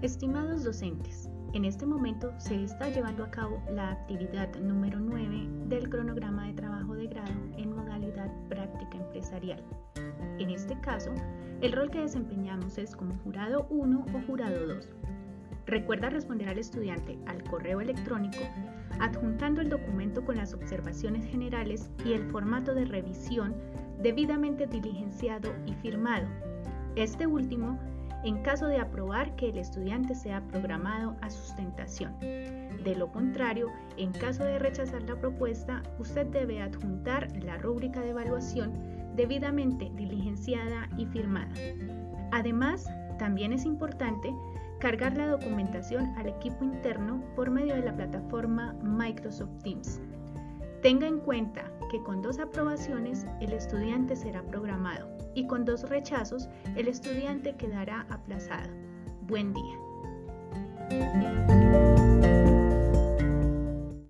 Estimados docentes, en este momento se está llevando a cabo la actividad número 9 del cronograma de trabajo de grado en modalidad práctica empresarial. En este caso, el rol que desempeñamos es como jurado 1 o jurado 2. Recuerda responder al estudiante al correo electrónico adjuntando el documento con las observaciones generales y el formato de revisión debidamente diligenciado y firmado. Este último en caso de aprobar que el estudiante sea programado a sustentación. De lo contrario, en caso de rechazar la propuesta, usted debe adjuntar la rúbrica de evaluación debidamente diligenciada y firmada. Además, también es importante cargar la documentación al equipo interno por medio de la plataforma Microsoft Teams. Tenga en cuenta que con dos aprobaciones el estudiante será programado y con dos rechazos el estudiante quedará aplazado. Buen día.